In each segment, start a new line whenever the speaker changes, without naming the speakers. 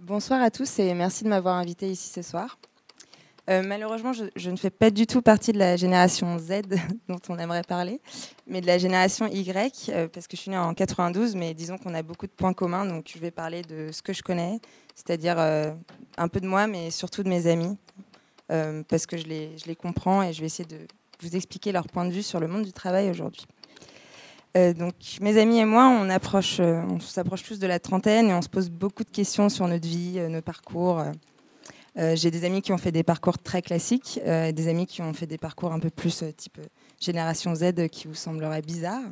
bonsoir à tous et merci de m'avoir invité ici ce soir. Euh, malheureusement, je, ne fais pas du tout partie de la génération Z dont on aimerait parler, mais de la génération Y, euh, parce que je suis née en 92, mais disons qu'on a beaucoup de points communs, donc je vais parler de ce que je connais, c'est-à-dire euh, un peu de moi, mais surtout de mes amis, parce que je les, comprends et je vais essayer de vous expliquer leur point de vue sur le monde du travail aujourd'hui. Donc mes amis et moi, on, approche, on s'approche tous de la trentaine et on se pose beaucoup de questions sur notre vie, nos parcours. Euh, j'ai des amis qui ont fait des parcours très classiques euh, des amis qui ont fait des parcours un peu plus euh, type génération Z qui vous sembleraient bizarres.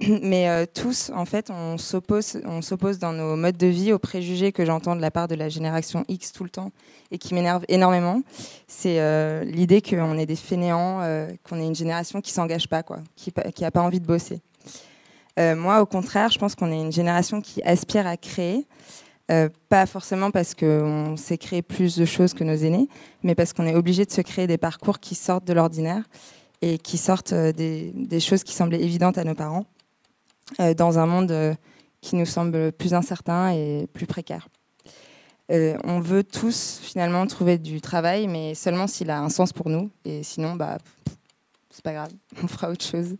Mais tous, en fait, on s'oppose, on s'oppose dans nos modes de vie aux préjugés que j'entends de la part de la génération X tout le temps et qui m'énerve énormément. C'est l'idée qu'on est des fainéants, qu'on est une génération qui s'engage pas, quoi, qui n'a pas envie de bosser. Moi, au contraire, je pense qu'on est une génération qui aspire à créer, euh, pas forcément parce qu'on sait créer plus de choses que nos aînés, mais parce qu'on est obligé de se créer des parcours qui sortent de l'ordinaire et qui sortent euh, des, choses qui semblaient évidentes à nos parents euh, dans un monde qui nous semble plus incertain et plus précaire. on veut tous finalement trouver du travail, mais seulement s'il a un sens pour nous. Et sinon, bah, c'est pas grave, on fera autre chose.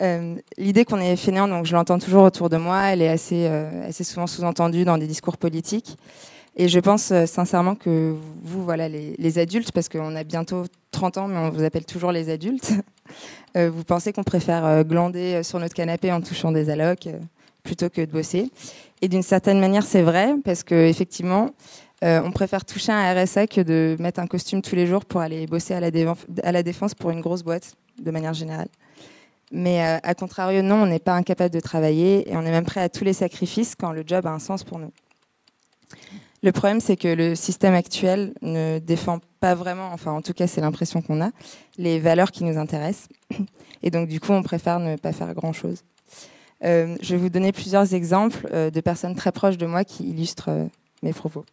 Euh, l'idée qu'on est fainéant, donc je l'entends toujours autour de moi, elle est assez, euh, souvent sous-entendue dans des discours politiques. Et je pense euh, sincèrement que vous, voilà, les, adultes, parce qu'on a bientôt 30 ans, mais on vous appelle toujours les adultes, vous pensez qu'on préfère glander sur notre canapé en touchant des allocs plutôt que de bosser. Et d'une certaine manière, c'est vrai, parce qu'effectivement, on préfère toucher un RSA que de mettre un costume tous les jours pour aller bosser à la défense pour une grosse boîte, de manière générale. Mais euh, à contrario, non, on n'est pas incapable de travailler et on est même prêt à tous les sacrifices quand le job a un sens pour nous. Le problème, c'est que le système actuel ne défend pas vraiment, enfin en tout cas c'est l'impression qu'on a, les valeurs qui nous intéressent. Et donc du coup, on préfère ne pas faire grand-chose. Euh, je vais vous donner plusieurs exemples euh, de personnes très proches de moi qui illustrent mes propos.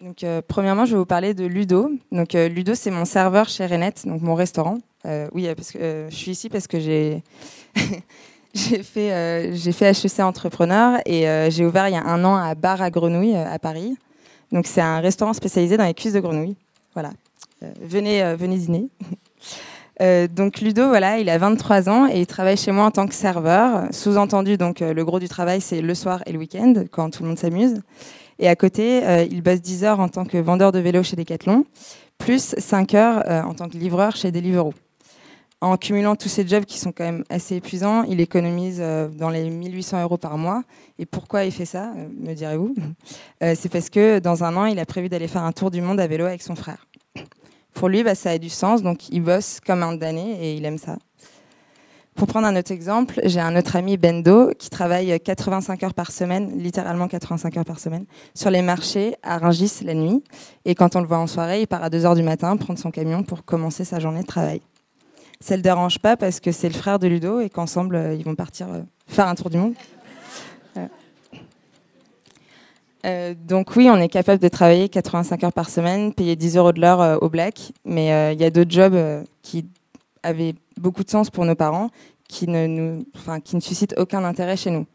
Donc, euh, premièrement, je vais vous parler de Ludo. Donc, euh, Ludo, c'est mon serveur chez Renette, donc mon restaurant. Euh, oui, parce que je suis ici parce que j'ai j'ai fait j'ai fait HEC entrepreneur et j'ai ouvert il y a un an à Bar à Grenouille à Paris. Donc, c'est un restaurant spécialisé dans les cuisses de grenouille. Voilà, venez venez dîner. donc Ludo, voilà, il a 23 ans et il travaille chez moi en tant que serveur. Sous-entendu, donc le gros du travail, c'est le soir et le week-end, quand tout le monde s'amuse. Et à côté, euh, il bosse 10 heures en tant que vendeur de vélo chez Decathlon, plus 5 heures euh, en tant que livreur chez Deliveroo. En cumulant tous ces jobs qui sont quand même assez épuisants, il économise euh, dans les 1800 euros par mois. Et pourquoi il fait ça, me direz-vous? C'est parce que dans un an, il a prévu d'aller faire un tour du monde à vélo avec son frère. Pour lui, bah, ça a du sens, donc il bosse comme un damné et il aime ça. Pour prendre un autre exemple, j'ai un autre ami Bendo qui travaille 85 heures par semaine, littéralement 85 heures par semaine, sur les marchés à Rungis la nuit. Et quand on le voit en soirée, il part à 2 heures du matin prendre son camion pour commencer sa journée de travail. Ça ne le dérange pas parce que c'est le frère de Ludo et qu'ensemble, euh, ils vont partir euh, faire un tour du monde. Euh, donc oui, on est capable de travailler 85 heures par semaine, payer 10 euros de l'heure au black, mais il y a d'autres jobs qui avaient beaucoup de sens pour nos parents, qui ne, nous, suscitent aucun intérêt chez nous.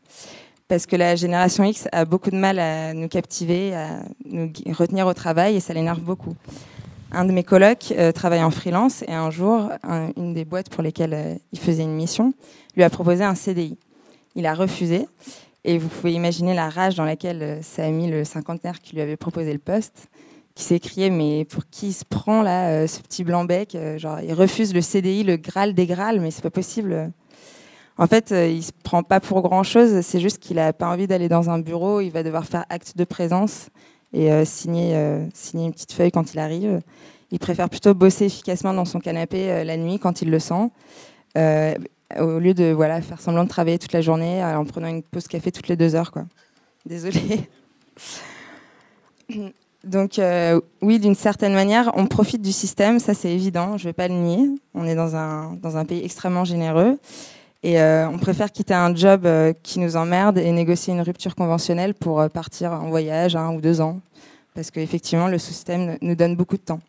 Parce que la génération X a beaucoup de mal à nous captiver, à nous retenir au travail, et ça l'énerve beaucoup. Un de mes colocs euh, travaille en freelance, et un jour, une des boîtes pour lesquelles euh, il faisait une mission lui a proposé un CDI. Il a refusé, et vous pouvez imaginer la rage dans laquelle euh, ça a mis le cinquantenaire qui lui avait proposé le poste qui s'est crié mais pour qui il se prend là euh, ce petit blanc bec euh, genre il refuse le CDI le Graal des Graal mais c'est pas possible. En fait euh, il se prend pas pour grand chose c'est juste qu'il a pas envie d'aller dans un bureau il va devoir faire acte de présence et signer signer une petite feuille quand il arrive. Il préfère plutôt bosser efficacement dans son canapé la nuit quand il le sent au lieu de voilà faire semblant de travailler toute la journée en prenant une pause café toutes les deux heures quoi. Désolé Donc euh, oui, d'une certaine manière, on profite du système, ça c'est évident, je ne vais pas le nier. On est dans un, pays extrêmement généreux et euh, on préfère quitter un job euh, qui nous emmerde et négocier une rupture conventionnelle pour partir en voyage un ou deux ans, parce qu'effectivement le système nous donne beaucoup de temps.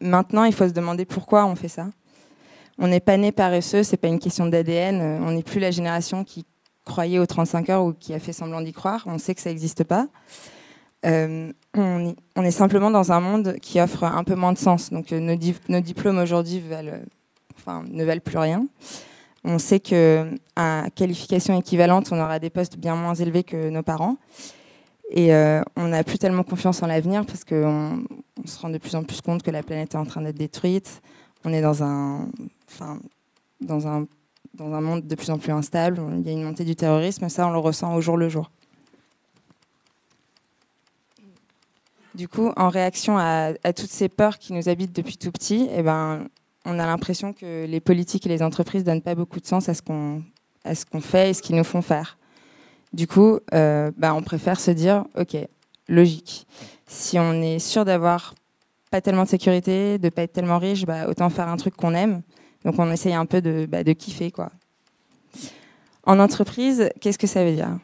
maintenant, il faut se demander pourquoi on fait ça. On n'est pas né paresseux, c'est pas une question d'ADN. On n'est plus la génération qui croyait aux 35 heures ou qui a fait semblant d'y croire. On sait que ça n'existe pas. Euh, on, est simplement dans un monde qui offre un peu moins de sens. Donc nos, diplômes aujourd'hui ne valent plus rien. On sait qu'à qualification équivalente, on aura des postes bien moins élevés que nos parents. Et on n'a plus tellement confiance en l'avenir parce qu'on on se rend de plus en plus compte que la planète est en train d'être détruite. On est dans un, enfin, dans un, dans un monde de plus en plus instable. Il y a une montée du terrorisme. Ça, on le ressent au jour le jour. Du coup, en réaction à, toutes ces peurs qui nous habitent depuis tout petit, eh ben, on a l'impression que les politiques et les entreprises donnent pas beaucoup de sens à ce qu'on fait et ce qu'ils nous font faire. Du coup, euh, bah, on préfère se dire, ok, logique. Si on est sûr d'avoir pas tellement de sécurité, de pas être tellement riche, bah, autant faire un truc qu'on aime. Donc on essaye un peu de, bah, de kiffer. Quoi. En entreprise, qu'est-ce que ça veut dire?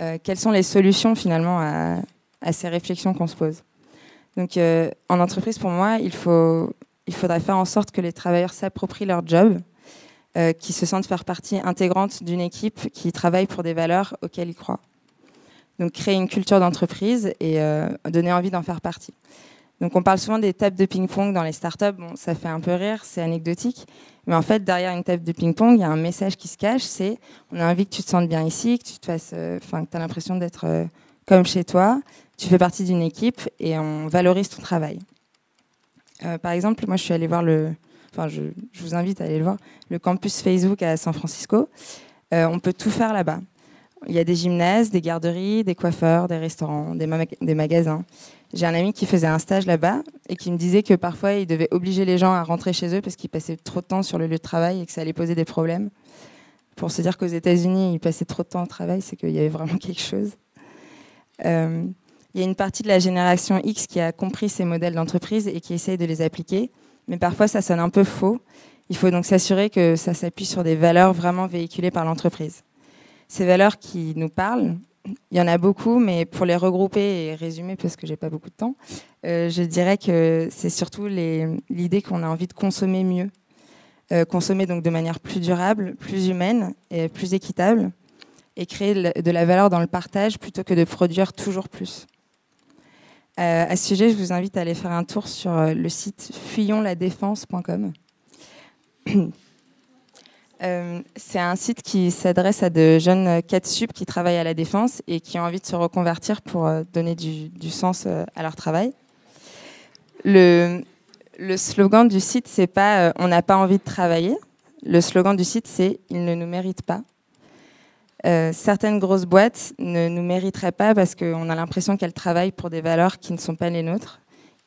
Euh, Quelles sont les solutions finalement à, à ces réflexions qu'on se pose Donc euh, en entreprise, pour moi, il, faut, il faudrait faire en sorte que les travailleurs s'approprient leur job, euh, qu'ils se sentent faire partie intégrante d'une équipe qui travaille pour des valeurs auxquelles ils croient. Donc créer une culture d'entreprise et donner envie d'en faire partie. Donc on parle souvent des tables de ping-pong dans les startups. Bon, ça fait un peu rire, c'est anecdotique. Mais en fait, derrière une table de ping-pong, il y a un message qui se cache. C'est on a envie que tu te sentes bien ici, que tu te fasses, euh, enfin, que tu as l'impression d'être euh, comme chez toi. Tu fais partie d'une équipe et on valorise ton travail. Euh, par exemple, moi, je suis allée voir le, enfin, je, je, vous invite à aller le voir, le campus Facebook à San Francisco. on peut tout faire là-bas. Il y a des gymnases, des garderies, des coiffeurs, des restaurants, des, des magasins. J'ai un ami qui faisait un stage là-bas et qui me disait que parfois il devait obliger les gens à rentrer chez eux parce qu'ils passaient trop de temps sur le lieu de travail et que ça allait poser des problèmes. Pour se dire qu'aux États-Unis, ils passaient trop de temps au travail, c'est qu'il y avait vraiment quelque chose. Euh, il y a une partie de la génération X qui a compris ces modèles d'entreprise et qui essaye de les appliquer, mais parfois ça sonne un peu faux. Il faut donc s'assurer que ça s'appuie sur des valeurs vraiment véhiculées par l'entreprise. Ces valeurs qui nous parlent, il y en a beaucoup, mais pour les regrouper et résumer, parce que j'ai pas beaucoup de temps, euh, je dirais que c'est surtout l'idée qu'on a envie de consommer mieux, euh, consommer donc de manière plus durable, plus humaine et plus équitable, et créer de la valeur dans le partage plutôt que de produire toujours plus. Euh, à ce sujet, je vous invite à aller faire un tour sur le site fuyonsladéfense.com. Euh, c'est un site qui s'adresse à de jeunes 4 sup qui travaillent à la défense et qui ont envie de se reconvertir pour euh, donner du, sens euh, à leur travail. Le, slogan du site, c'est pas on n'a pas envie de travailler. Le slogan du site, c'est ils ne nous méritent pas. Certaines grosses boîtes ne nous mériteraient pas parce qu'on a l'impression qu'elles travaillent pour des valeurs qui ne sont pas les nôtres,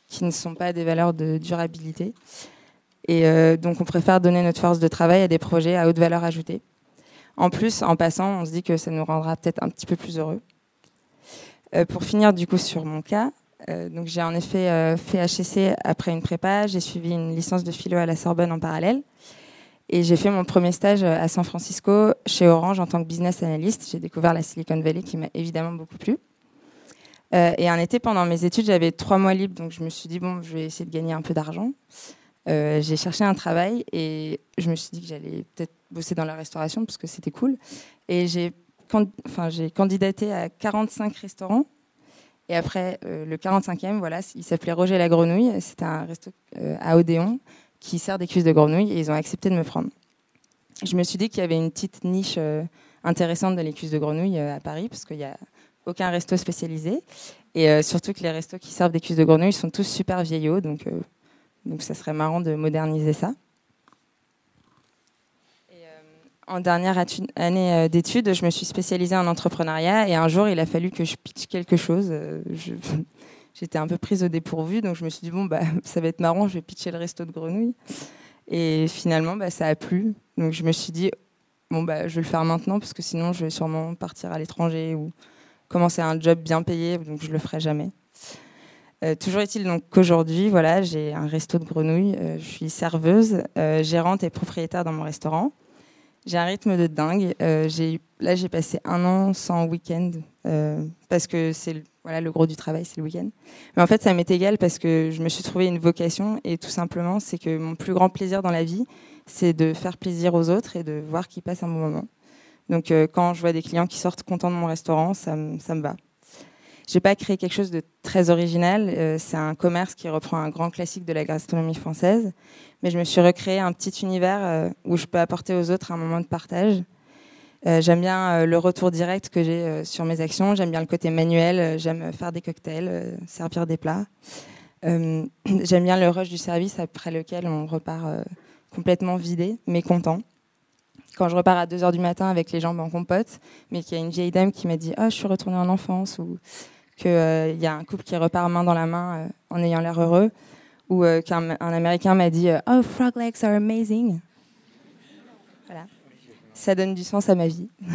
qui ne sont pas des valeurs de durabilité. Et euh, donc, on préfère donner notre force de travail à des projets à haute valeur ajoutée. En plus, en passant, on se dit que ça nous rendra peut-être un petit peu plus heureux. Euh, pour finir, du coup, sur mon cas, euh, j'ai en effet fait HEC après une prépa. J'ai suivi une licence de philo à la Sorbonne en parallèle. Et j'ai fait mon premier stage à San Francisco chez Orange en tant que business analyst. J'ai découvert la Silicon Valley qui m'a évidemment beaucoup plu. et un été, pendant mes études, j'avais trois mois libres, donc je me suis dit, bon, je vais essayer de gagner un peu d'argent. Euh, j'ai cherché un travail et je me suis dit que j'allais peut-être bosser dans la restauration parce que c'était cool. Et j'ai candidaté à 45 restaurants. Et après, euh, le 45e, voilà, il s'appelait Roger la Grenouille. C'était un resto euh, à Odéon qui sert des cuisses de grenouille et ils ont accepté de me prendre. Je me suis dit qu'il y avait une petite niche intéressante dans les cuisses de grenouille à Paris parce qu'il n'y a aucun resto spécialisé. Et surtout que les restos qui servent des cuisses de grenouille sont tous super vieillots. Donc donc ça serait marrant de moderniser ça. Euh, en dernière année euh, d'études, je me suis spécialisée en entrepreneuriat et un jour, il a fallu que je pitch quelque chose. Euh, j'étais un peu prise au dépourvu, donc je me suis dit, bon, bah, ça va être marrant, je vais pitcher le resto de grenouilles. Et finalement, bah, ça a plu. Donc je me suis dit, bon, bah, je vais le faire maintenant, parce que sinon, je vais sûrement partir à l'étranger ou commencer un job bien payé, donc je le ferai jamais. Euh, toujours est-il qu'aujourd'hui, voilà, j'ai un resto de grenouilles, euh, je suis serveuse, euh, gérante et propriétaire dans mon restaurant. J'ai un rythme de dingue. là, j'ai passé un an sans week-end parce que c'est voilà, le gros du travail, c'est le week-end. Mais en fait, ça m'est égal parce que je me suis trouvé une vocation et tout simplement, c'est que mon plus grand plaisir dans la vie, c'est de faire plaisir aux autres et de voir qu'ils passent un bon moment. Donc euh, quand je vois des clients qui sortent contents de mon restaurant, ça, me- ça me va. J'ai pas créé quelque chose de très original. euh, c'est un commerce qui reprend un grand classique de la gastronomie française, mais je me suis recréé un petit univers euh, où je peux apporter aux autres un moment de partage. Euh, j'aime bien euh, le retour direct que j'ai euh, sur mes actions. J'aime bien le côté manuel. j'aime faire des cocktails, servir des plats. J'aime bien le rush du service après lequel on repart complètement vidé, mais content. Quand je repars à 2h du matin avec les jambes en compote, mais qu'il y a une vieille dame qui m'a dit Ah, je suis retournée en enfance, ou qu'il y a un couple qui repart main dans la main en ayant l'air heureux, ou qu'un un Américain m'a dit Oh, frog legs are amazing. Voilà. Ça donne du sens à ma vie.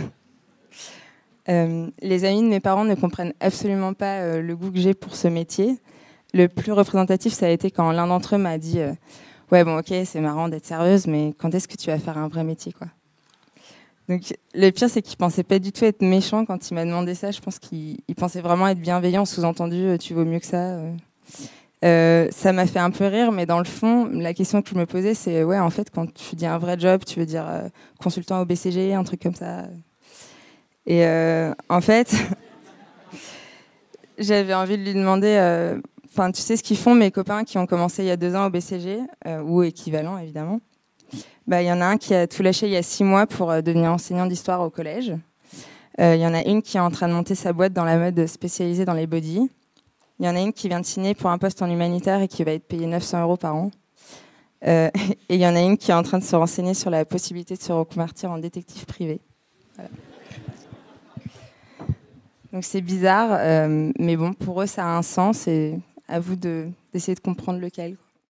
Euh, les amis de mes parents ne comprennent absolument pas euh, le goût que j'ai pour ce métier. Le plus représentatif, ça a été quand l'un d'entre eux m'a dit euh, Ouais, bon, ok, c'est marrant d'être sérieuse, mais quand est-ce que tu vas faire un vrai métier quoi? Donc, le pire, c'est qu'il pensait pas du tout être méchant quand il m'a demandé ça. Je pense qu'il il pensait vraiment être bienveillant, sous-entendu Tu vaux mieux que ça. Euh. Ça m'a fait un peu rire, mais dans le fond, la question que je me posais, c'est Ouais, en fait, quand tu dis un vrai job, tu veux dire euh, consultant au BCG, un truc comme ça. Et euh, en fait, j'avais envie de lui demander, enfin, tu sais ce qu'ils font mes copains qui ont commencé il y a deux ans au BCG, ou équivalent évidemment. Bah, il y en a un qui a tout lâché il y a six mois pour devenir enseignant d'histoire au collège. Il y en a une qui est en train de monter sa boîte dans la mode spécialisée dans les body. Il y en a une qui vient de signer pour un poste en humanitaire et qui va être payée 900 euros par an. Euh, et il y en a une qui est en train de se renseigner sur la possibilité de se reconvertir en détective privé. Donc c'est bizarre, euh, mais bon, pour eux, ça a un sens et à vous de- d'essayer de comprendre lequel.